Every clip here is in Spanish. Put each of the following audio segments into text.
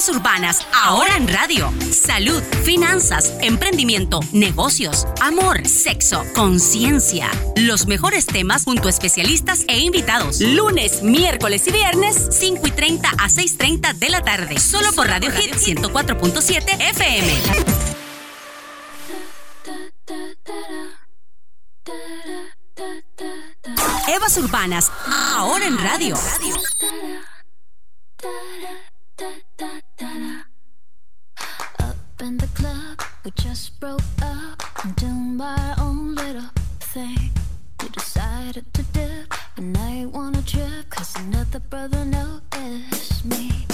Evas Urbanas, ahora en radio. Salud, finanzas, emprendimiento, negocios, amor, sexo, conciencia. Los mejores temas junto a especialistas e invitados. Lunes, miércoles y viernes, 5 y 30 a 6.30 de la tarde. Solo por Radio Hit 104.7 FM. Evas Urbanas, ahora en radio. We just broke up. Doing my own little thing. We decided to dip, and I wanna trip, cause another brother noticed me.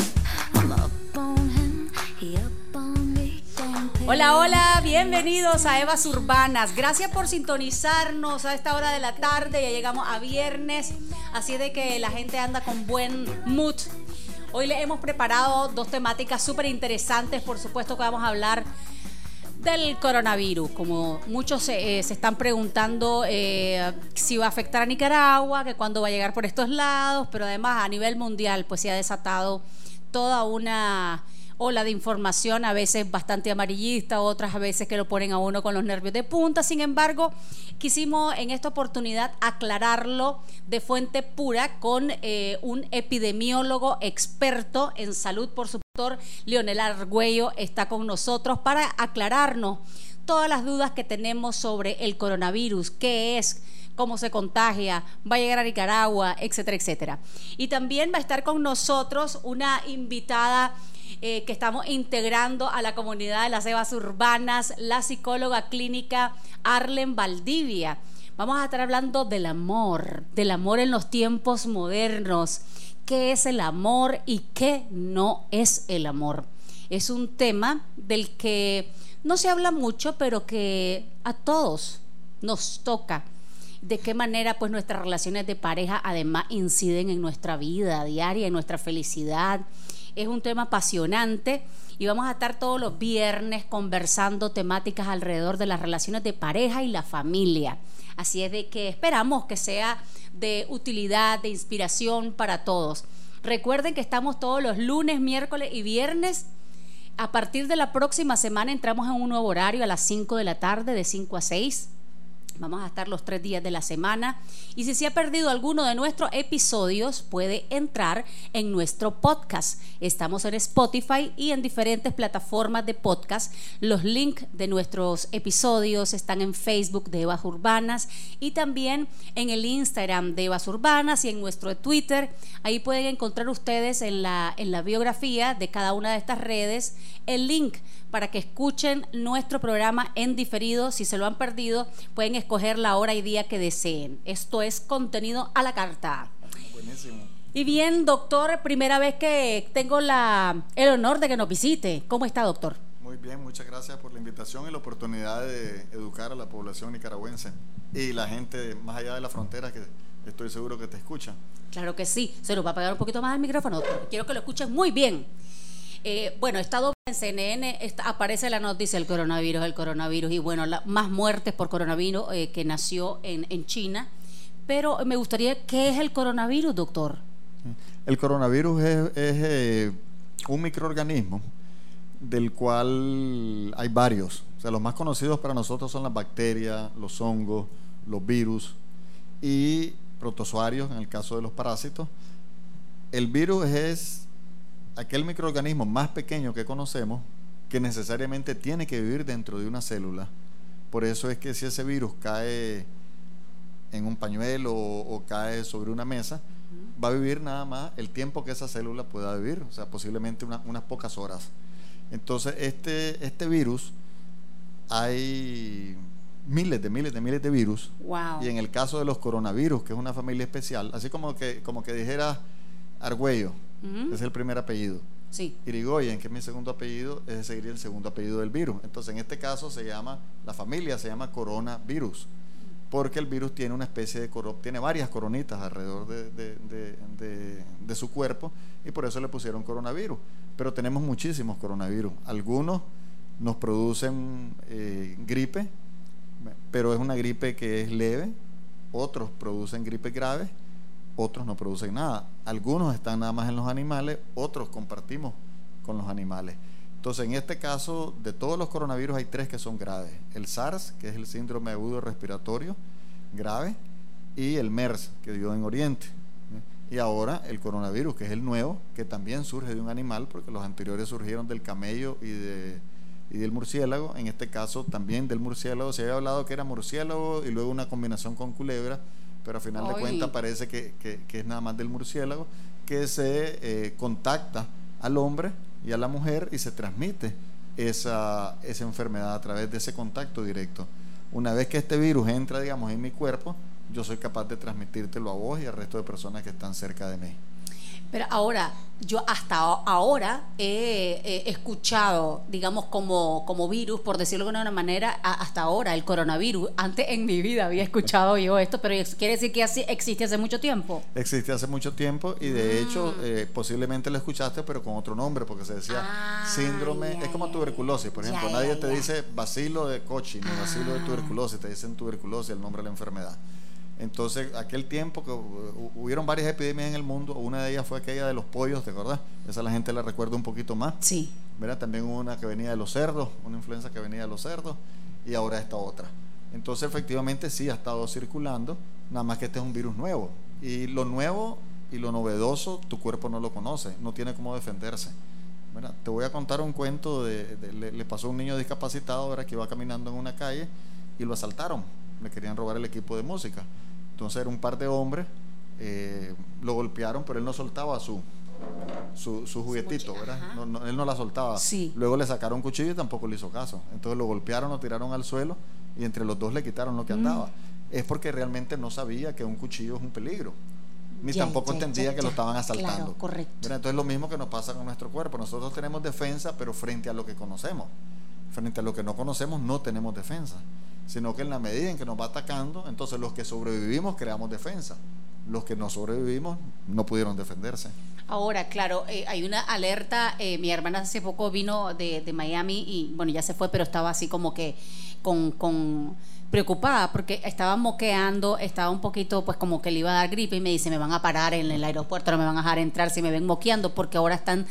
I'm up on him, he up on me. Hola, hola, bienvenidos a Evas Urbanas. Gracias por sintonizarnos a esta hora de la tarde. Ya llegamos a viernes, así de que la gente anda con buen mood. Hoy le hemos preparado dos temáticas súper interesantes. Por supuesto que vamos a hablar del coronavirus. Como muchos se, eh, se están preguntando eh, si va a afectar a Nicaragua, que cuándo va a llegar por estos lados, pero además a nivel mundial pues se ha desatado toda una ola de información, a veces bastante amarillista, otras a veces que lo ponen a uno con los nervios de punta. Sin embargo, quisimos en esta oportunidad aclararlo de fuente pura con eh, un epidemiólogo experto en salud, por su doctor Leonel Argüello está con nosotros para aclararnos todas las dudas que tenemos sobre el coronavirus, qué es, cómo se contagia, va a llegar a Nicaragua, etcétera, etcétera. Y también va a estar con nosotros una invitada eh, que estamos integrando a la comunidad de las Evas Urbanas, la psicóloga clínica Arlen Valdivia. Vamos a estar hablando del amor, del amor en los tiempos modernos. ¿Qué es el amor y qué no es el amor? Es un tema del que no se habla mucho, pero que a todos nos toca. De qué manera pues nuestras relaciones de pareja además inciden en nuestra vida diaria, en nuestra felicidad. Es un tema apasionante y vamos a estar todos los viernes conversando temáticas alrededor de las relaciones de pareja y la familia. Así es de que esperamos que sea de utilidad, de inspiración para todos. Recuerden que estamos todos los lunes, miércoles y viernes. A partir de la próxima semana entramos en un nuevo horario a las 5 de la tarde, de 5 a 6. Vamos a estar los tres días de la semana. Y si se ha perdido alguno de nuestros episodios, puede entrar en nuestro podcast. Estamos en Spotify y en diferentes plataformas de podcast. Los links de nuestros episodios están en Facebook de Evas Urbanas y también en el Instagram de Evas Urbanas y en nuestro Twitter. Ahí pueden encontrar ustedes en la, en la biografía de cada una de estas redes el link para que escuchen nuestro programa en diferido. Si se lo han perdido, pueden escoger la hora y día que deseen. Esto es contenido a la carta. Buenísimo. Y bien, doctor, primera vez que tengo la, el honor de que nos visite. ¿Cómo está, doctor? Muy bien, muchas gracias por la invitación y la oportunidad de educar a la población nicaragüense y la gente más allá de la frontera que estoy seguro que te escucha. Claro que sí. Se nos va a apagar un poquito más el micrófono, doctor. Quiero que lo escuchen muy bien. Eh, bueno, he estado en CNN, aparece la noticia del coronavirus, el coronavirus, y bueno, la- más muertes por coronavirus eh, que nació en, China. Pero me gustaría, ¿qué es el coronavirus, doctor? El coronavirus es, es, eh, un microorganismo del cual hay varios. O sea, los más conocidos para nosotros son las bacterias, los hongos, los virus y protozoarios en el caso de los parásitos. El virus es aquel microorganismo más pequeño que conocemos que necesariamente tiene que vivir dentro de una célula. Por eso es que si ese virus cae en un pañuelo o, o cae sobre una mesa, va a vivir nada más el tiempo que esa célula pueda vivir, o sea, posiblemente una- unas pocas horas. Entonces, este, este virus, hay miles de miles de miles de virus. Wow. Y en el caso de los coronavirus, que es una familia especial, así como que, como que dijera Argüello, Es el primer apellido. Sí. Irigoyen, que es mi segundo apellido, es seguir el segundo apellido del virus. Entonces, en este caso se llama, la familia se llama coronavirus, porque el virus tiene una especie de coro, tiene varias coronitas alrededor de, de- de- su cuerpo y por eso le pusieron coronavirus. Pero tenemos muchísimos coronavirus. Algunos nos producen eh, gripe, pero es una gripe que es leve. Otros producen gripes graves otros no producen nada. Algunos están nada más en los animales, otros compartimos con los animales. Entonces, en este caso, de todos los coronavirus hay tres que son graves. El SARS, que es el síndrome agudo respiratorio grave, y el MERS, que dio en Oriente. Y ahora el coronavirus, que es el nuevo, que también surge de un animal, porque los anteriores surgieron del camello y, y del murciélago. En este caso también del murciélago. Se había hablado que era murciélago y luego una combinación con culebra, pero a final de cuentas parece que, es nada más del murciélago, que se eh, contacta al hombre y a la mujer y se transmite esa, esa enfermedad a través de ese contacto directo. Una vez que este virus entra, digamos, en mi cuerpo, yo soy capaz de transmitírtelo a vos y al resto de personas que están cerca de mí. Pero ahora, yo hasta ahora he, escuchado, digamos, como, como virus, por decirlo de alguna manera, hasta ahora el coronavirus. Antes en mi vida había escuchado yo esto, pero quiere decir que así existe hace mucho tiempo. Existe hace mucho tiempo y de hecho mm. eh, posiblemente lo escuchaste, pero con otro nombre, porque se decía ah, síndrome, es como tuberculosis, por ejemplo. Nadie te dice vacilo de cochi ni vacilo de ah. tuberculosis, te dicen tuberculosis, el nombre de la enfermedad. Entonces, aquel tiempo que hubieron varias epidemias en el mundo, una de ellas fue aquella de los pollos, ¿te acordás? Esa la gente la recuerda un poquito más. Sí. ¿Verdad? También hubo una que venía de los cerdos, una influenza que venía de los cerdos, y ahora esta otra. Entonces, efectivamente, sí ha estado circulando, nada más que este es un virus nuevo. Y lo nuevo y lo novedoso, tu cuerpo no lo conoce, no tiene cómo defenderse. ¿verdad? Te voy a contar un cuento de, le, pasó a un niño discapacitado ahora que iba caminando en una calle y lo asaltaron, le querían robar el equipo de música entonces era un par de hombres, eh, lo golpearon, pero él no soltaba su, su, su juguetito, ¿verdad? él no la soltaba. Luego le sacaron un cuchillo y tampoco le hizo caso. Entonces lo golpearon, lo tiraron al suelo y entre los dos le quitaron lo que mm. andaba. Es porque realmente no sabía que un cuchillo es un peligro. Ni tampoco entendía que lo estaban asaltando. correcto. Entonces lo mismo que nos pasa con nuestro cuerpo. Nosotros tenemos defensa, pero frente a lo que conocemos. Frente a lo que no conocemos no tenemos defensa sino que en la medida en que nos va atacando, entonces los que sobrevivimos creamos defensa. Los que no sobrevivimos no pudieron defenderse. Ahora, claro, eh, hay una alerta. Eh, mi hermana hace poco vino de, de, Miami y, bueno, ya se fue, pero estaba así como que con, con preocupada porque estaba moqueando, estaba un poquito pues como que le iba a dar gripe y me dice, me van a parar en el aeropuerto, no me van a dejar entrar si me ven moqueando porque ahora están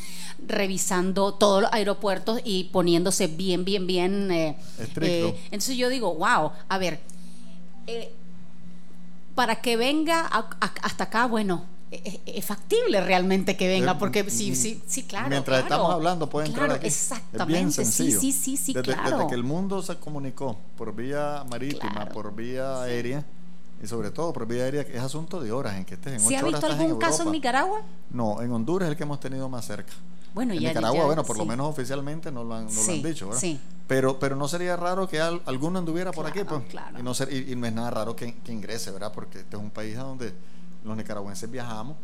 revisando todos los aeropuertos y poniéndose bien, bien, bien... Eh, eh entonces yo digo, wow, a ver, eh, para que venga hasta acá, bueno, es, factible realmente que venga, porque sí, sí, sí, claro. Mientras estamos hablando, puede entrar aquí. Exactamente. bien sencillo. Sí, sí, sí, desde, claro. Desde que el mundo se comunicó por vía marítima, por vía aérea, y sobre todo por vía aérea, es asunto de horas en que estés en ¿Se ha visto algún caso en Nicaragua? No, en Honduras es el que hemos tenido más cerca. Bueno, en Nicaragua, bueno, por lo menos oficialmente no lo han, no lo han dicho, ¿verdad? Sí. Pero, pero no sería raro que alguno anduviera por aquí, pues. Claro. Y, no ser, y, no es nada raro que, que ingrese, ¿verdad? Porque este es un país donde los nicaragüenses viajamos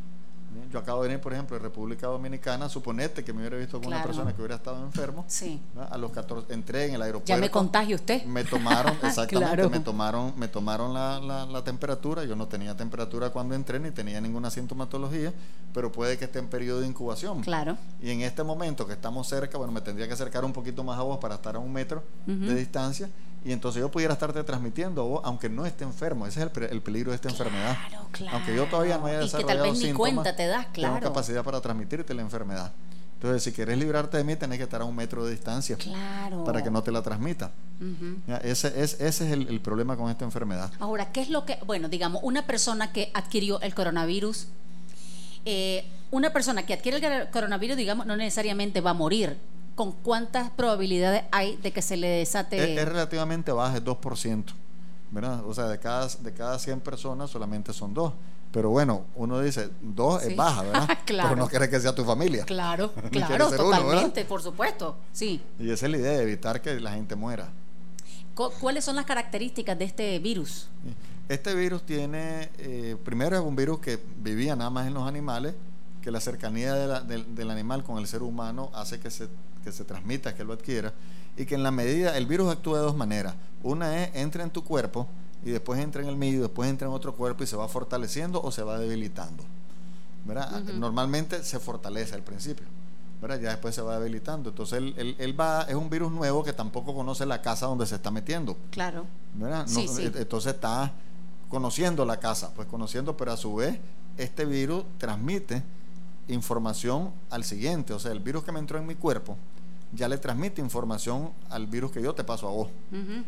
yo acabo de venir, por ejemplo, de República Dominicana. Suponete que me hubiera visto con una persona que hubiera estado enfermo. Sí. A los 14 entré en el aeropuerto. Ya me contagia usted. Me tomaron, exactamente, me tomaron, me tomaron la, la, temperatura. Yo no tenía temperatura cuando entré ni tenía ninguna sintomatología, pero puede que esté en periodo de incubación. Claro. Y en este momento que estamos cerca, bueno, me tendría que acercar un poquito más a vos para estar a un metro de distancia y entonces yo pudiera estarte transmitiendo, aunque no esté enfermo. Ese es el, peligro de esta enfermedad. Claro. Aunque yo todavía no haya desarrollado y que tal vez cuenta te das, claro. Tengo capacidad para transmitirte la enfermedad. Entonces, si quieres librarte de mí, tenés que estar a un metro de distancia. Claro. Para que no te la transmita. ese, es, ese es el, problema con esta enfermedad. Ahora, ¿qué es lo que, bueno, digamos, una persona que adquirió el coronavirus, eh, una persona que adquiere el coronavirus, digamos, no necesariamente va a morir con cuántas probabilidades hay de que se le desate. Es, relativamente baja, es 2%, ¿verdad? O sea, de cada, de cada 100 personas solamente son dos. Pero bueno, uno dice, dos es baja, ¿verdad? claro. Pero no quieres que sea tu familia. Claro, claro, totalmente, por supuesto, sí. Y esa es la idea, evitar que la gente muera. ¿Cuáles son las características de este virus? Este virus tiene, eh, primero es un virus que vivía nada más en los animales, que la cercanía del animal con el ser humano hace que se que se transmita, que lo adquiera, y que en la medida, el virus actúa de dos maneras. Una es, entra en tu cuerpo y después entra en el medio, después entra en otro cuerpo y se va fortaleciendo o se va debilitando. ¿verdad? Normalmente se fortalece al principio. ¿verdad? Ya después se va debilitando. Entonces él, él, va, es un virus nuevo que tampoco conoce la casa donde se está metiendo. Claro. ¿verdad? Entonces está conociendo la casa, pues conociendo, pero a su vez este virus transmite información al siguiente. O sea, el virus que me entró en mi cuerpo ya le transmite información al virus que yo te paso a vos.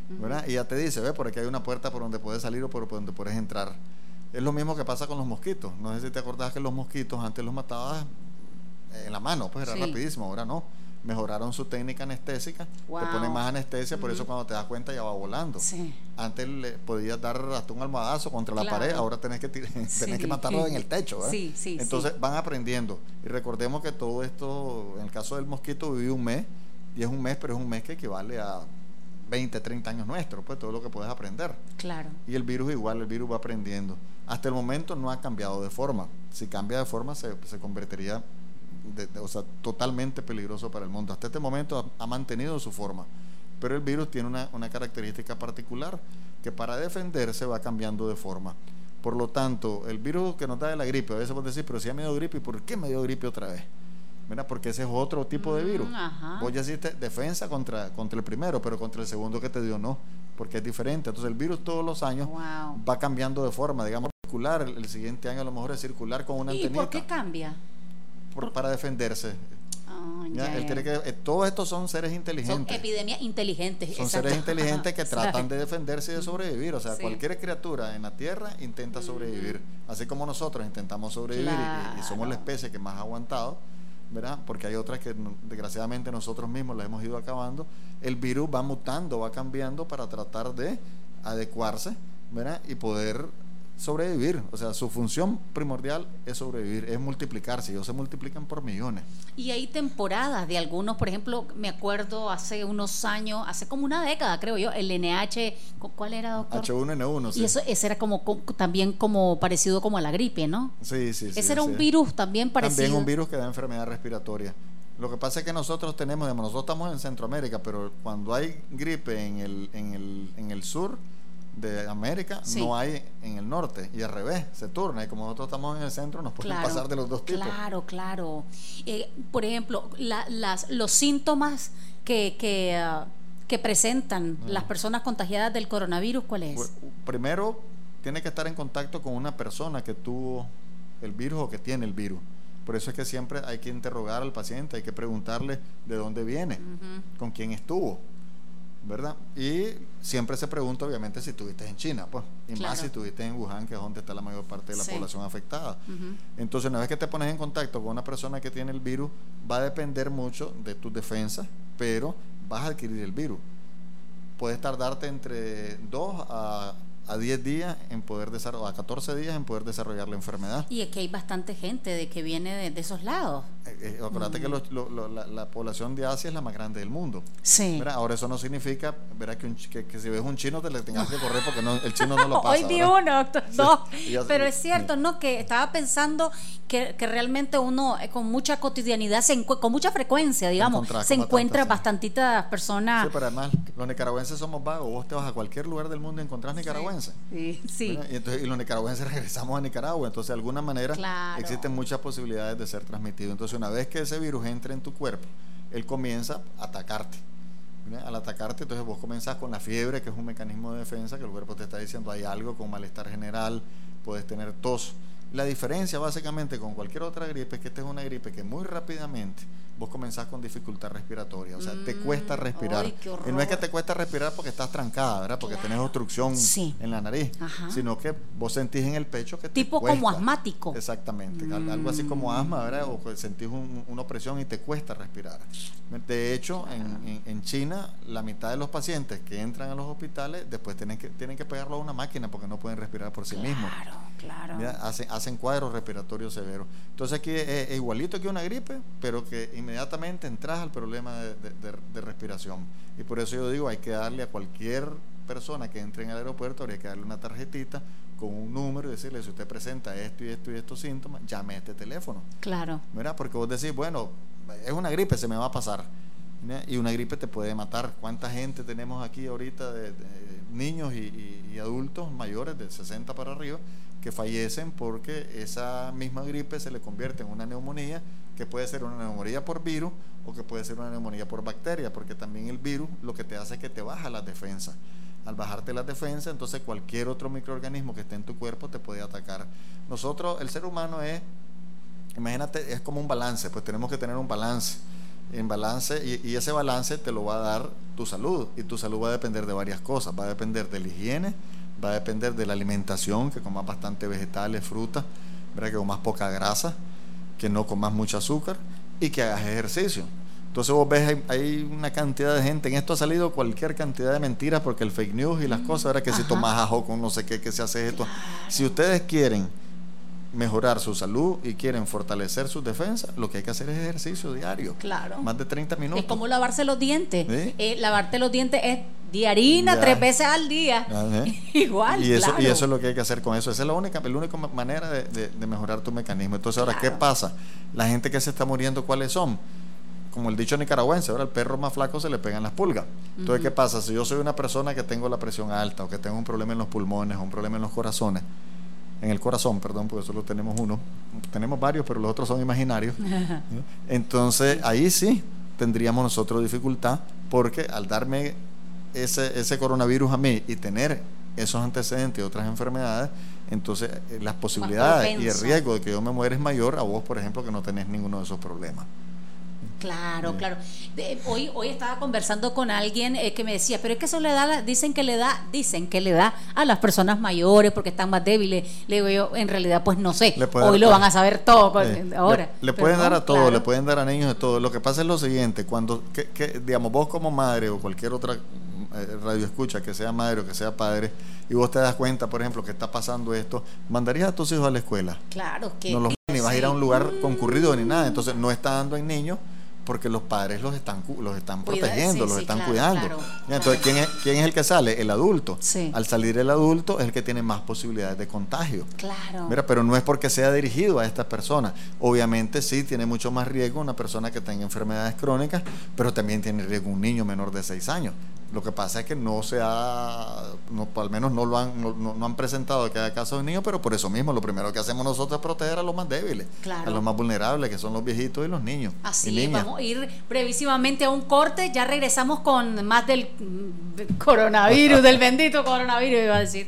¿verdad? Y ya te dice, ve, por aquí hay una puerta por donde puedes salir o por donde puedes entrar. Es lo mismo que pasa con los mosquitos. No sé si te acordás que los mosquitos antes los matabas en la mano, pues era rapidísimo, ahora no mejoraron su técnica anestésica, te ponen más anestesia, por eso cuando te das cuenta ya va volando. Antes le podías dar hasta un almohadazo contra la pared, ahora tenés que, tenés que matarlo en el techo. Entonces van aprendiendo. Y recordemos que todo esto, en el caso del mosquito, vive un mes, y es un mes, pero es un mes que equivale a 20, 30 años nuestros, pues todo lo que puedes aprender. Claro. Y el virus igual, el virus va aprendiendo. Hasta el momento no ha cambiado de forma. Si cambia de forma, se, se convertiría o sea, totalmente peligroso para el mundo. Hasta este momento ha, mantenido su forma, pero el virus tiene una, una, característica particular que para defenderse va cambiando de forma. Por lo tanto, el virus que nos da de la gripe, a veces vos decir pero si ha me dio gripe, ¿y por qué me dio gripe otra vez? Mira, porque ese es otro tipo de virus. Mm, vos ya hiciste defensa contra, contra el primero, pero contra el segundo que te dio no, porque es diferente. Entonces el virus todos los años va cambiando de forma, digamos circular, el, siguiente año a lo mejor es circular con una ¿Y por qué cambia? Para defenderse. Ah, él que, eh, todos estos son seres inteligentes. Son epidemias inteligentes. Son seres inteligentes que tratan de defenderse y de sobrevivir. O sea, cualquier criatura en la Tierra intenta sobrevivir. Así como nosotros intentamos sobrevivir y, somos la especie que más ha aguantado, ¿verdad? Porque hay otras que desgraciadamente nosotros mismos las hemos ido acabando. El virus va mutando, va cambiando para tratar de adecuarse, ¿verdad? Y poder sobrevivir. O sea, su función primordial es sobrevivir, es multiplicarse. Ellos se multiplican por millones. Y hay temporadas de algunos, por ejemplo, me acuerdo hace unos años, hace como una década, creo yo, el NH, ¿cuál era, doctor? H1N1, sí. Y eso ese era como, también como parecido como a la gripe, ¿no? Sí, sí, sí. Ese era un virus también parecido. También un virus que da enfermedad respiratoria. Lo que pasa es que nosotros tenemos, nosotros estamos en Centroamérica, pero cuando hay gripe en el, en el, en el sur, de América no hay en el norte y al revés, se turna y como nosotros estamos en el centro nos pueden pasar de los dos tipos. Claro, claro. Eh, por ejemplo, las, los síntomas que, que, ah, que presentan mm. las personas contagiadas del coronavirus, ¿cuál es? Pues, primero, tiene que estar en contacto con una persona que tuvo el virus o que tiene el virus. Por eso es que siempre hay que interrogar al paciente, hay que preguntarle de dónde viene, con quién estuvo ¿verdad? Y siempre se pregunta, obviamente, si estuviste en China, pues, y más si estuviste en Wuhan, que es donde está la mayor parte de la población afectada. Entonces, una vez que te pones en contacto con una persona que tiene el virus, va a depender mucho de tus defensas, pero vas a adquirir el virus. Puedes tardarte entre 2 a a 10 días en poder desarrollar, a 14 días en poder desarrollar la enfermedad. Y es que hay bastante gente de que viene de, esos lados. Eh, eh acuérdate que mm. la, población de Asia es la más grande del mundo. Sí. Ahora eso no significa ¿verdad? Que, que, si ves un chino te le tengas que correr porque no, el chino no lo pasa. Hoy vi uno, doctor. Pero es cierto, ¿no? Que estaba pensando que, que realmente uno eh, con mucha cotidianidad, se con mucha frecuencia, digamos, se encuentra bastantitas personas. Sí, pero además los nicaragüenses somos vagos. Vos te vas a cualquier lugar del mundo y encontrás nicaragüenses. Sí, sí. Y, entonces, y los nicaragüenses regresamos a Nicaragua. Entonces, de alguna manera, existen muchas posibilidades de ser transmitido. Entonces, una vez que ese virus entre en tu cuerpo, él comienza a atacarte. Al atacarte, entonces vos comenzás con la fiebre, que es un mecanismo de defensa, que el cuerpo te está diciendo hay algo con malestar general, puedes tener tos. La diferencia básicamente con cualquier otra gripe es que esta es una gripe que muy rápidamente vos comenzás con dificultad respiratoria, o sea, te mm, cuesta respirar. y no es que te cuesta respirar porque estás trancada, ¿verdad? Porque tenés obstrucción en la nariz, sino que vos sentís en el pecho que tipo como asmático. Exactamente, algo así como mm. asma, ¿verdad? O sentís una opresión y te cuesta respirar. De hecho, en, en, China, la mitad de los pacientes que entran a los hospitales después tienen que, tienen que pegarlo a una máquina porque no pueden respirar por sí mismos. Claro, claro. Hacen, cuadros respiratorios severos. Entonces aquí es, igualito que una gripe, pero que inmediatamente entras al problema de, respiración. Y por eso yo digo, hay que darle a cualquier persona que entre en el aeropuerto, habría que darle una tarjetita con un número y decirle, si usted presenta esto y esto y estos síntomas, llame a este teléfono. Claro. ¿Verdad? Porque vos decís, bueno, es una gripe, se me va a pasar. Y una gripe te puede matar. ¿Cuánta gente tenemos aquí ahorita de, niños y, adultos mayores de 60 para arriba que fallecen porque esa misma gripe se le convierte en una neumonía, que puede ser una neumonía por virus o que puede ser una neumonía por bacteria, porque también el virus lo que te hace es que te baja las defensas. Al bajarte las defensas, entonces cualquier otro microorganismo que esté en tu cuerpo te puede atacar. Nosotros, el ser humano es, imagínate, es como un balance, pues tenemos que tener un balance. En balance, y, y ese balance te lo va a dar tu salud. Y tu salud va a depender de varias cosas. Va a depender de la higiene, va a depender de la alimentación, que comas bastante vegetales, frutas, que comas poca grasa, que no comas mucho azúcar y que hagas ejercicio. Entonces vos ves, hay, una cantidad de gente, en esto ha salido cualquier cantidad de mentiras porque el fake news y las mm, cosas, era que si tomas ajo con no sé qué, que se hace esto. Si ustedes quieren mejorar su salud y quieren fortalecer sus defensas, lo que hay que hacer es ejercicio diario. Claro. Más de 30 minutos. Es como lavarse los dientes. Eh, lavarte los dientes es diarina tres veces al día. Igual. Y eso, y eso es lo que hay que hacer con eso. Esa es la única, la única manera de, mejorar tu mecanismo. Entonces, ahora, ¿qué pasa? La gente que se está muriendo, ¿cuáles son? Como el dicho nicaragüense, ahora el perro más flaco se le pegan las pulgas. Entonces, ¿qué pasa? Si yo soy una persona que tengo la presión alta o que tengo un problema en los pulmones o un problema en los corazones, en el corazón, perdón, porque solo tenemos uno. Tenemos varios, pero los otros son imaginarios. Entonces, ahí sí tendríamos nosotros dificultad, porque al darme ese, ese coronavirus a mí y tener esos antecedentes y otras enfermedades, entonces eh, las posibilidades y el riesgo de que yo me muera es mayor a vos, por ejemplo, que no tenés ninguno de esos problemas. Claro, claro. hoy, hoy estaba conversando con alguien eh, que me decía, pero es que eso le da, dicen que le da, dicen que le da a las personas mayores porque están más débiles. Le digo yo, en realidad, pues no sé. Hoy lo van a saber todo ahora. Le, pueden dar a todos, le pueden dar a niños de todo. Lo que pasa es lo siguiente, cuando, que, digamos, vos como madre o cualquier otra eh, radio escucha, que sea madre o que sea padre, y vos te das cuenta, por ejemplo, que está pasando esto, ¿mandarías a tus hijos a la escuela? Claro que No los ni vas a ir a un lugar concurrido ni nada. Entonces no está dando en niños porque los padres los están los están protegiendo, los están cuidando. Entonces, ¿quién es, ¿quién es el que sale? El adulto. Al salir el adulto es el que tiene más posibilidades de contagio. Claro. Mira, pero no es porque sea dirigido a estas personas. Obviamente sí tiene mucho más riesgo una persona que tenga enfermedades crónicas, pero también tiene riesgo un niño menor de 6 años. Lo que pasa es que no se ha, no, al menos no lo han, no, han presentado que haya casos de niños, pero por eso mismo lo primero que hacemos nosotros es proteger a los más débiles, a los más vulnerables, que son los viejitos y los niños. Así, vamos a ir brevísimamente a un corte, ya regresamos con más del coronavirus, del bendito coronavirus, iba a decir.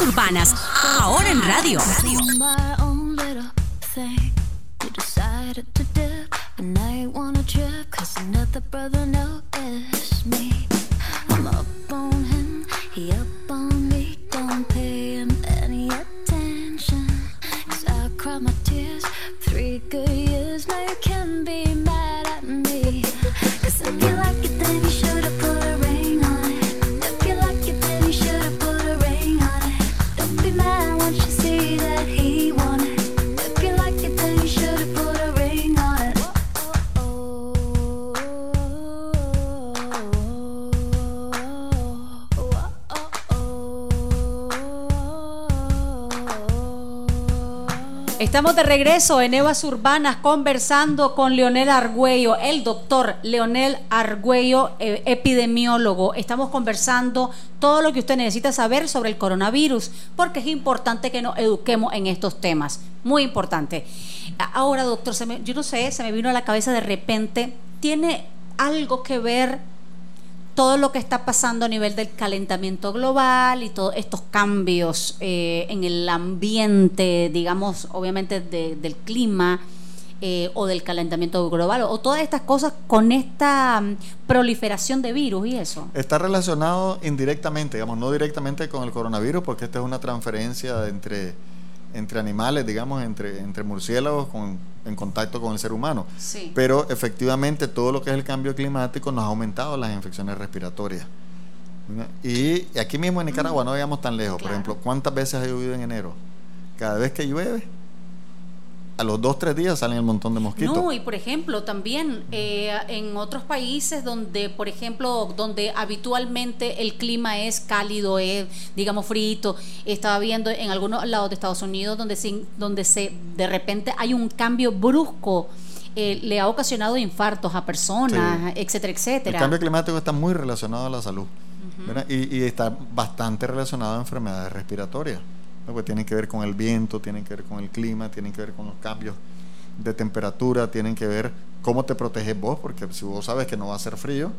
Urbanas, ahora en radio. Don't de regreso en Evas Urbanas conversando con Leonel Argüello, el doctor Leonel Argüello, eh, epidemiólogo. Estamos conversando todo lo que usted necesita saber sobre el coronavirus, porque es importante que nos eduquemos en estos temas. Muy importante. Ahora, doctor, yo no sé, se me vino a la cabeza de repente, ¿tiene algo que ver todo lo que está pasando a nivel del calentamiento global y todos estos cambios eh, en el ambiente, digamos, obviamente del clima eh, o del calentamiento global, o, todas estas cosas con esta mm, proliferación de virus y eso. Está relacionado indirectamente, digamos, no directamente con el coronavirus, porque esta es una transferencia entre entre animales, digamos, entre, entre murciélagos con, en contacto con el ser humano. Pero efectivamente todo lo que es el cambio climático nos ha aumentado las infecciones respiratorias. Y aquí mismo en Nicaragua no vayamos tan lejos. Por ejemplo, ¿cuántas veces ha llovido en enero? Cada vez que llueve, a los dos, tres días salen el montón de mosquitos. No, y por ejemplo, también eh, en otros países donde, por ejemplo, donde habitualmente el clima es cálido, es, digamos, frito, estaba viendo en algunos lados de Estados Unidos donde, se, donde se, de repente hay un cambio brusco, eh, le ha ocasionado infartos a personas, Sí. etcétera, El etcétera. cambio climático está muy relacionado a la salud y, y está bastante relacionado a enfermedades respiratorias, ¿no? que tienen que ver con el viento, tienen que ver con el clima, tienen que ver con los cambios de temperatura, tienen que ver cómo te proteges vos, porque si vos sabes que no va a ser frío,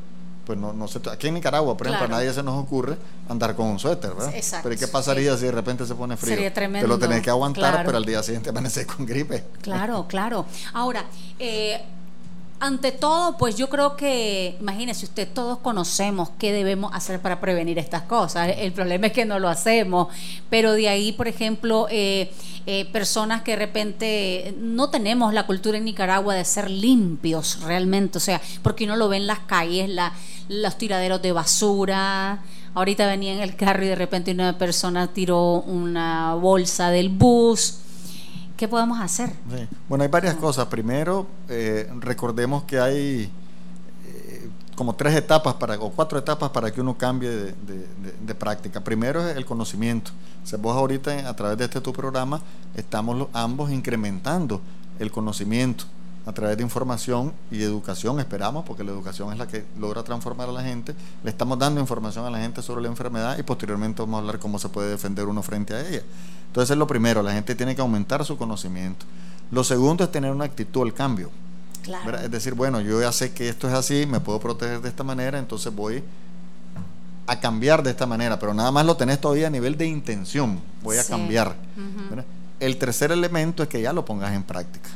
pues no, no te- aquí en Nicaragua, por ejemplo, Claro. a nadie se nos ocurre andar con un suéter, ¿verdad? Exacto, Pero ¿y qué pasaría si de repente se pone frío? Sería Te tremendo, lo tenés que aguantar, claro. pero al día siguiente amaneces con gripe. Claro, claro. Ahora, eh, ante todo, pues yo creo que, imagínese usted, todos conocemos qué debemos hacer para prevenir estas cosas. El problema es que no lo hacemos. Pero de ahí, por ejemplo, eh, eh, personas que de repente no tenemos la cultura en Nicaragua de ser limpios realmente, o sea, porque uno lo ve en las calles, los tiraderos de basura. Ahorita venía en el carro y de repente una persona tiró una bolsa del bus. ¿Qué podemos hacer? Bueno, hay varias cosas. Primero, eh, recordemos que hay eh, como tres etapas para, o cuatro etapas para que uno cambie de, práctica. Primero es el conocimiento. O sea, vos ahorita a través de este tu programa estamos ambos incrementando el conocimiento a través de información y educación, esperamos, porque la educación es la que logra transformar a la gente. Le estamos dando información a la gente sobre la enfermedad y posteriormente vamos a hablar cómo se puede defender uno frente a ella. Entonces es lo primero, la gente tiene que aumentar su conocimiento. Lo segundo es tener una actitud al cambio. Es decir, bueno, yo ya sé que esto es así, me puedo proteger de esta manera, entonces voy a cambiar de esta manera, pero nada más lo tenés todavía a nivel de intención, voy a Sí. cambiar. El tercer elemento es que ya lo pongas en práctica.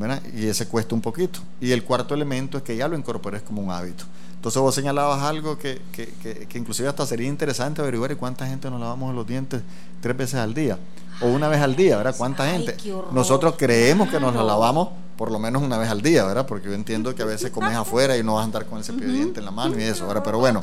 ¿Verdad? Y ese cuesta un poquito. Y el cuarto elemento es que ya lo incorpores como un hábito. Entonces vos señalabas algo que, que, que, que inclusive hasta sería interesante averiguar ¿y cuánta gente nos lavamos los dientes tres veces al día o una vez al día, ¿verdad? ¿Cuánta Ay, gente? Nosotros creemos que nos la lavamos por lo menos una vez al día, ¿verdad? Porque yo entiendo que a veces comes afuera y no vas a andar con el cepillo de dientes en la mano y eso, ¿verdad? Pero bueno,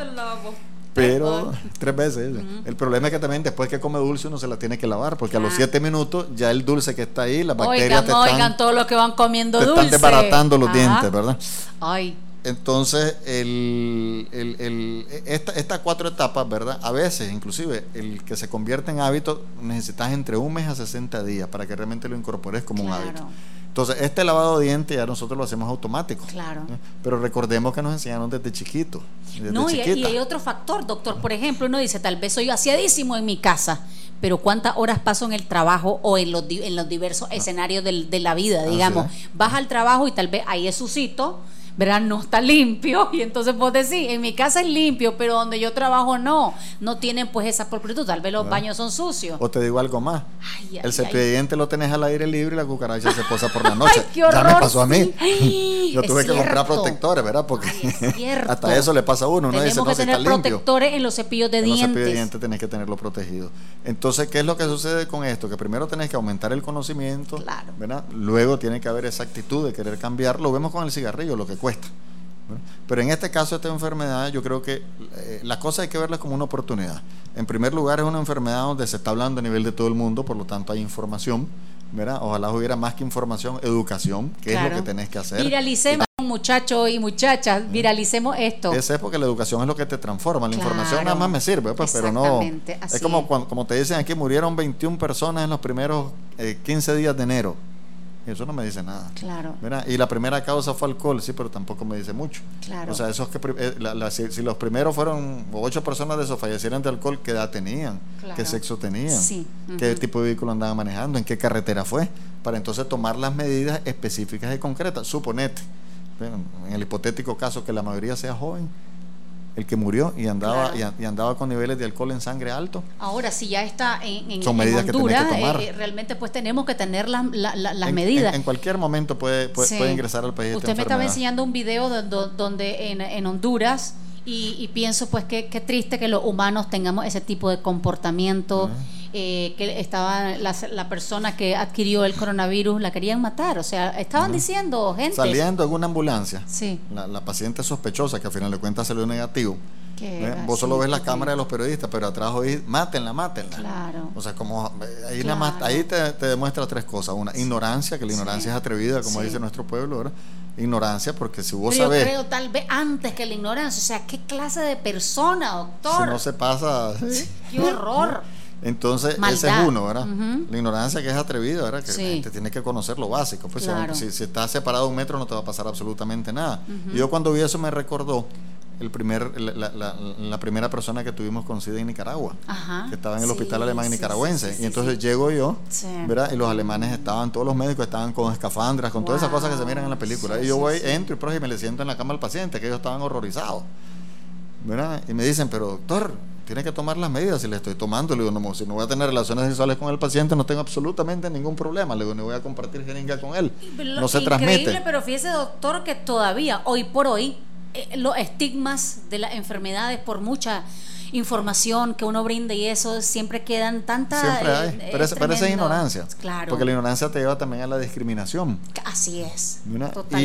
pero tres veces. El problema es que también después que come dulce uno se la tiene que lavar, porque a los siete minutos ya el dulce que está ahí, las bacterias Oigan, te están, oigan todo lo que van comiendo te dulce. están desbaratando los Ajá. dientes, ¿verdad? Ay, Entonces, el, el- el- esta- estas cuatro etapas, ¿verdad? A veces, inclusive, el que se convierte en hábito, necesitas entre un mes a 60 días para que realmente lo incorpores como un hábito. Entonces, este lavado de dientes ya nosotros lo hacemos automático. Claro. ¿eh? Pero recordemos que nos enseñaron desde chiquito. Desde no, y, hay otro factor, doctor. Por ejemplo, uno dice, tal vez soy aseadísimo en mi casa, pero ¿cuántas horas paso en el trabajo o en los, en los diversos escenarios del- de la vida, Así digamos? es. Vas al trabajo y tal vez ahí es sucito, ¿verdad? No está limpio y entonces vos decís, en mi casa es limpio, pero donde yo trabajo no, no tienen pues esa propiedad, tal vez los baños son sucios. O te digo algo más. Ay, ay, el cepillo de dientes lo tenés al aire libre y la cucaracha se posa por la noche. Ay, qué ya me pasó a mí. sí. Yo es tuve que comprar protectores, ¿verdad? Porque es hasta eso le pasa a uno. Uno Tenemos dice, no, que si está tener limpio. protectores en los cepillos de En los dientes. cepillos de dientes tenés que tenerlo protegido. Entonces, ¿qué es lo que sucede con esto? Que primero tenés que aumentar el conocimiento, Claro. ¿verdad? Luego tiene que haber esa actitud de querer cambiar. Lo vemos con el cigarrillo, lo que cuesta. Pero en este caso, esta enfermedad, yo creo que eh, la cosa hay que verla como una oportunidad. En primer lugar, es una enfermedad donde se está hablando a nivel de todo el mundo, por lo tanto hay información, ¿verdad? Ojalá hubiera más que información, educación, que es lo que tenés que hacer. Viralicemos, muchachos y muchachas, viralicemos esto. Ese es porque la educación es lo que te transforma. La Claro. información nada más me sirve, pues, pero no. Así Es como, cuando, como te dicen aquí, murieron 21 personas en los primeros eh, 15 días de enero. Eso no me dice nada. Claro. ¿verdad? Y la primera causa fue alcohol, sí, pero tampoco me dice mucho. Claro. O sea, esos que, eh, la- la- si, si los primeros fueron ocho personas de esos fallecieron de alcohol, ¿qué edad tenían? Claro. ¿Qué sexo tenían? Sí, ¿Qué tipo de vehículo andaban manejando? ¿En qué carretera fue? Para entonces tomar las medidas específicas y concretas. Suponete, en el hipotético caso que la mayoría sea joven, el que murió y andaba, Claro. y, andaba con niveles de alcohol en sangre alto. Ahora, si ya está en, en- Son en medidas que tenés que Honduras, tomar. eh, eh, realmente pues tenemos que tener las, la- en, medidas. En, en cualquier momento puede, puede, Sí. puede ingresar al país. Usted me estaba enseñando un video do- do- donde en, en Honduras y, y pienso pues que qué triste que los humanos tengamos ese tipo de comportamiento. Eh, que estaba la, la persona que adquirió el coronavirus la querían matar, o sea, estaban diciendo gente. Saliendo en una ambulancia. Sí. La, la paciente sospechosa, que al final de cuentas salió negativo, va, Vos solo ves las qué cámaras de los periodistas, pero atrás oís, mátenla, mátenla. Claro. O sea, como eh, ahí, nada más, Claro. ahí te, te demuestra tres cosas. Una, ignorancia, que la ignorancia es atrevida, como Sí. dice nuestro pueblo, ¿verdad? Ignorancia, porque si vos Pero yo sabés, creo tal vez antes que la ignorancia. O sea, ¿qué clase de persona, si doctor? no se pasa... ¿sí? ¡Qué horror! Entonces, ese es uno, ¿verdad? La ignorancia que es atrevida, ¿verdad? Que Sí. la gente tiene que conocer lo básico. Pues si- Claro. si, si estás separado un metro no te va a pasar absolutamente nada. Y yo cuando vi eso me recordó el primer, la, la- la- la primera persona que tuvimos con SIDA en Nicaragua, Ajá. que estaba en el Sí, hospital alemán sí, nicaragüense. sí, y entonces llego yo. ¿verdad? Y los alemanes estaban, todos los médicos estaban con escafandras, con todas esas cosas que se miran en la película. Y yo voy, entro y próximo me le siento en la cama al paciente, que ellos estaban horrorizados. ¿verdad? Y me dicen, pero doctor, tiene que tomar las medidas. Y le estoy tomando, le digo, no, si no voy a tener relaciones sexuales con el paciente, no tengo absolutamente ningún problema. Le digo, no voy a compartir jeringa con él. Lo No se increíble, transmite. pero fíjese, doctor, que todavía, hoy por hoy, eh, los estigmas de las enfermedades por mucha información que uno brinda y eso siempre quedan tantas Siempre hay. eh, pero, esa- pero esa es tremendo. ignorancia. Claro. Porque la ignorancia te lleva también a la discriminación. Así es. Y, Totalmente.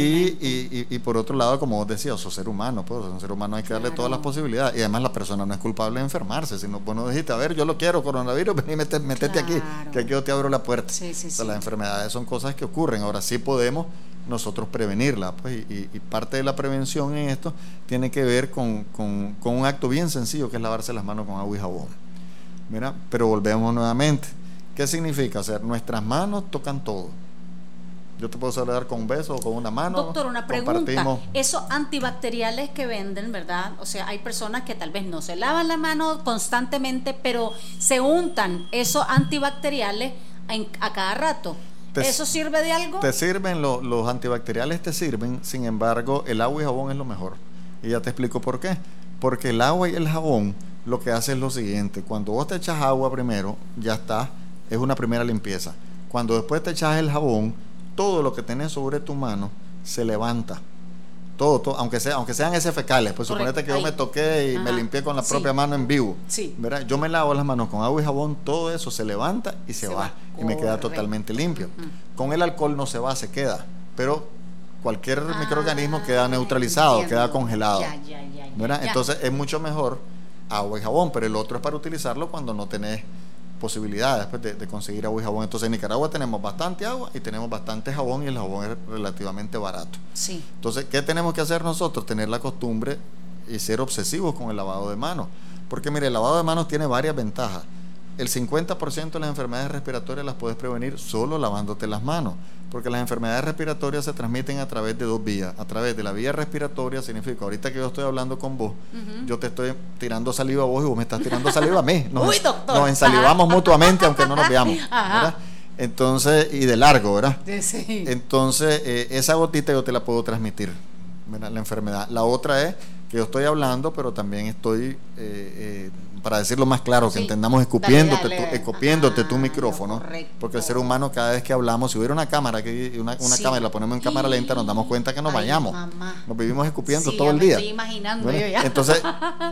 y, y, y por otro lado, como vos decías, sos ser humano, pues, un ser humano hay que darle todas las posibilidades. Y además la persona no es culpable de enfermarse, sino vos no dijiste, a ver, yo lo quiero, coronavirus, vení, mete- metete aquí, que aquí yo te abro la puerta. Sí, sí, O sea, sí. las enfermedades son cosas que ocurren. Ahora sí podemos nosotros prevenirla. Pues, y, y parte de la prevención en esto tiene que ver con, con- con un acto bien sencillo que es lavarse las manos con agua y jabón. Mira, pero volvemos nuevamente. ¿Qué significa? O sea, nuestras manos tocan todo. Yo te puedo saludar con un beso o con una mano. Doctor, una pregunta. Esos antibacteriales que venden, ¿verdad? O sea, hay personas que tal vez no se lavan la mano constantemente, pero se untan esos antibacteriales en- a cada rato. Te- ¿Eso sirve de algo? Te sirven, lo- los antibacteriales te sirven, sin embargo, el agua y jabón es lo mejor. Y ya te explico por qué. Porque el agua y el jabón lo que hace es lo siguiente. Cuando vos te echas agua primero, ya está, es una primera limpieza. Cuando después te echas el jabón, todo lo que tenés sobre tu mano se levanta. Todo, todo, aunque, sea, aunque sean ese fecales, pues Correcto, suponete que yo me toqué y me limpié con la sí. propia mano en vivo. Sí. ¿verdad? Yo me lavo las manos con agua y jabón, todo eso se levanta y se, Se va. va. Y me queda totalmente limpio. Con el alcohol no se va, se queda. Pero cualquier Ah, microorganismo queda neutralizado, entiendo. queda congelado. Ya, ya, ya, ya, ¿verdad? Entonces es mucho mejor agua y jabón, pero el otro es para utilizarlo cuando no tenés posibilidades pues, de, de conseguir agua y jabón. Entonces en Nicaragua tenemos bastante agua y tenemos bastante jabón y el jabón es relativamente barato. Sí. Entonces, ¿qué tenemos que hacer nosotros? Tener la costumbre y ser obsesivos con el lavado de manos. Porque mire, el lavado de manos tiene varias ventajas. El 50% de las enfermedades respiratorias las puedes prevenir solo lavándote las manos. Porque las enfermedades respiratorias se transmiten a través de dos vías. A través de la vía respiratoria significa, ahorita que yo estoy hablando con vos, yo te estoy tirando saliva a vos y vos me estás tirando saliva a mí. Nos, Uy, doctor. nos ensalivamos mutuamente aunque no nos veamos. ¿verdad? Entonces, y de largo, ¿verdad? Sí. Entonces, eh, esa gotita yo te la puedo transmitir, ¿verdad? la enfermedad. La otra es que yo estoy hablando, pero también estoy, eh, eh, para decirlo más claro, que Sí. entendamos, escupiéndote, Dale, tu, dale. escupiéndote tu Ah, micrófono. correcto. Porque el ser humano, cada vez que hablamos, si hubiera una cámara, aquí, una, una Sí. cámara y la ponemos en cámara lenta, nos damos cuenta que nos Ay, vayamos. Nos vivimos escupiendo Sí, todo el día. estoy imaginando yo ya. Entonces,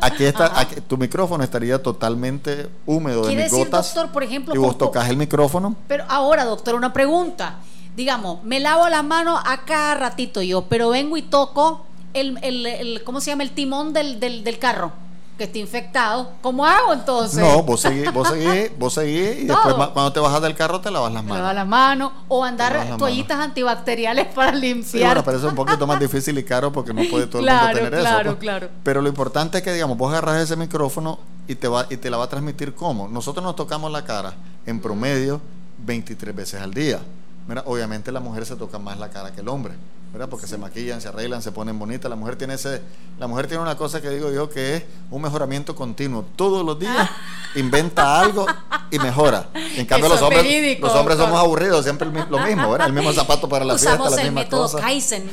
aquí está, aquí- tu micrófono estaría totalmente húmedo de mis decir, gotas. doctor, por ejemplo, y vos con- tocas el micrófono. Pero ahora, doctor, una pregunta. Digamos, me lavo las manos a cada ratito yo, pero vengo y toco el, el, el- ¿cómo se llama? El timón del, del, del carro que está infectado. ¿Cómo hago entonces? No, vos seguís, vos seguís, vos seguís y después cuando te bajas del carro te lavas las Me lavo manos. las manos o Te lavas andar toallitas antibacteriales para Sí, limpiar. bueno, pero eso es un poquito más difícil y caro porque no puede todo Claro, el mundo tener claro, eso. pues. claro. Pero lo importante es que, digamos, vos agarras ese micrófono y te, va, y te la va a transmitir cómo. Nosotros nos tocamos la cara en promedio 23 veces al día. Mira, obviamente la mujer se toca más la cara que el hombre, ¿verdad? Porque se maquillan, se arreglan, se ponen bonitas. La mujer tiene ese, la mujer tiene una cosa que digo yo que es un mejoramiento continuo. Todos los días inventa algo y mejora. En cambio Eso los es hombres, los hombres somos aburridos, siempre lo mismo, ¿verdad? El mismo zapato para la Usamos fiesta, la el misma método cosa. Kaizen.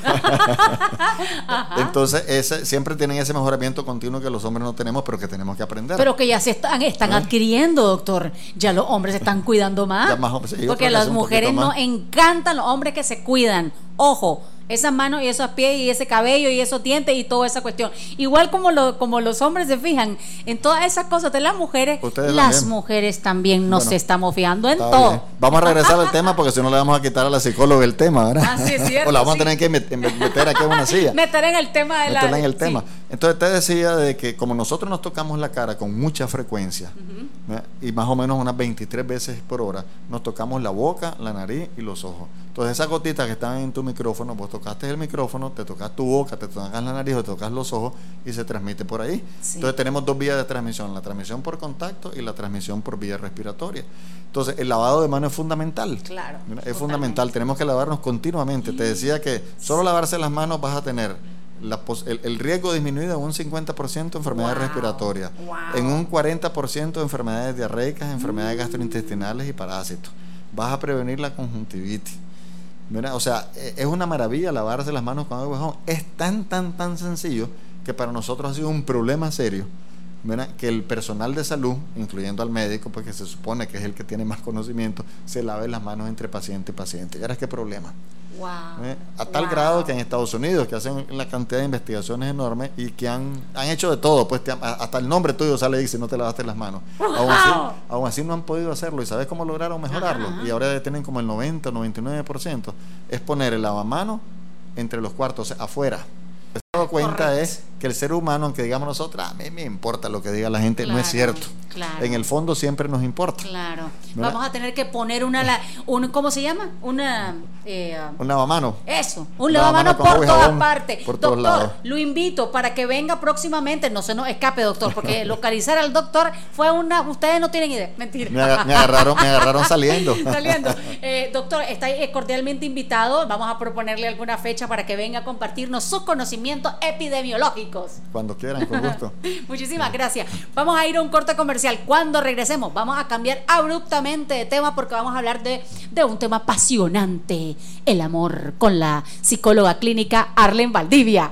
Entonces, ese, siempre tienen ese mejoramiento continuo que los hombres no tenemos, pero que tenemos que aprender. Pero que ya se están, están adquiriendo, doctor. Ya los hombres se están cuidando más. Más sí, porque las mujeres nos encantan los hombres que se cuidan. Ojo, esas manos y esos pies y ese cabello y esos dientes y toda esa cuestión. Igual como, lo, como los hombres se fijan en todas esas cosas de las mujeres, Ustedes las también. mujeres también nos Bueno, estamos fijando en todo. bien. Vamos a regresar al tema porque si no le vamos a quitar a la psicóloga el tema, ¿verdad? Ah, sí, es cierto, o la vamos sí. a tener que met- met- meter aquí en una silla. Meter en el tema de la. meterla en el sí. tema. Entonces te decía de que como nosotros nos tocamos la cara con mucha frecuencia, y más o menos unas 23 veces por hora, nos tocamos la boca, la nariz y los ojos. Entonces esas gotitas que están en tu micrófono, vos tocaste el micrófono, te tocas tu boca, te tocas la nariz o te tocas los ojos y se transmite por ahí. Entonces tenemos dos vías de transmisión, la transmisión por contacto y la transmisión por vía respiratoria. Entonces el lavado de manos es fundamental. Claro. Es fundamental, tenemos que lavarnos continuamente. Te decía que solo lavarse las manos vas a tener el, riesgo disminuido en un 50% de enfermedades respiratorias, en un 40% de enfermedades diarreicas, enfermedades mm. gastrointestinales y parásitos. Vas a prevenir la conjuntivitis. o sea, e, es una maravilla lavarse las manos con agua y Es tan, tan, tan sencillo que para nosotros ha sido un problema serio. que el personal de salud, incluyendo al médico, porque se supone que es el que tiene más conocimiento, se lave las manos entre paciente y paciente. ¿Y ahora qué problema? ¿Eh? A tal grado que en Estados Unidos, que hacen la cantidad de investigaciones enormes y que han, han hecho de todo, pues hasta el nombre tuyo sale y dice no te lavaste las manos. Aún, así, no han podido hacerlo. ¿Y sabes cómo lograron mejorarlo? Y ahora tienen como el 90, 99%. Es poner el lavamano entre los cuartos, afuera dado cuenta es que el ser humano, aunque digamos nosotros, a mí me importa lo que diga la gente, no es cierto. En el fondo siempre nos importa. Claro. Vamos a tener que poner una, un, ¿cómo se llama? Una... Eh, un lavamano. Eso, un lavamano, por todas partes. Por doctor, lados. lo invito para que venga próximamente, no se nos escape, doctor, porque localizar al doctor fue una... Ustedes no tienen idea, mentira. Me, agarraron, me agarraron saliendo. saliendo. Eh, doctor, está cordialmente invitado. Vamos a proponerle alguna fecha para que venga a compartirnos sus conocimientos epidemiológicos. Cuando quieran, con gusto. Muchísimas gracias. Vamos a ir a un corte Cuando regresemos, vamos a cambiar abruptamente de tema porque vamos a hablar de, de un tema apasionante, el amor, con la psicóloga clínica Arlen Valdivia.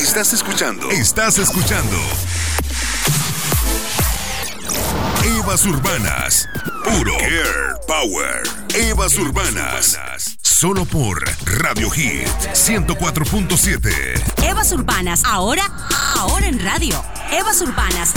Estás escuchando. Estás escuchando. Evas Urbanas. Puro Air Power. Evas Urbanas. Solo por Radio Hit 104.7. Evas Urbanas. Ahora, ahora en radio. Evas Urbanas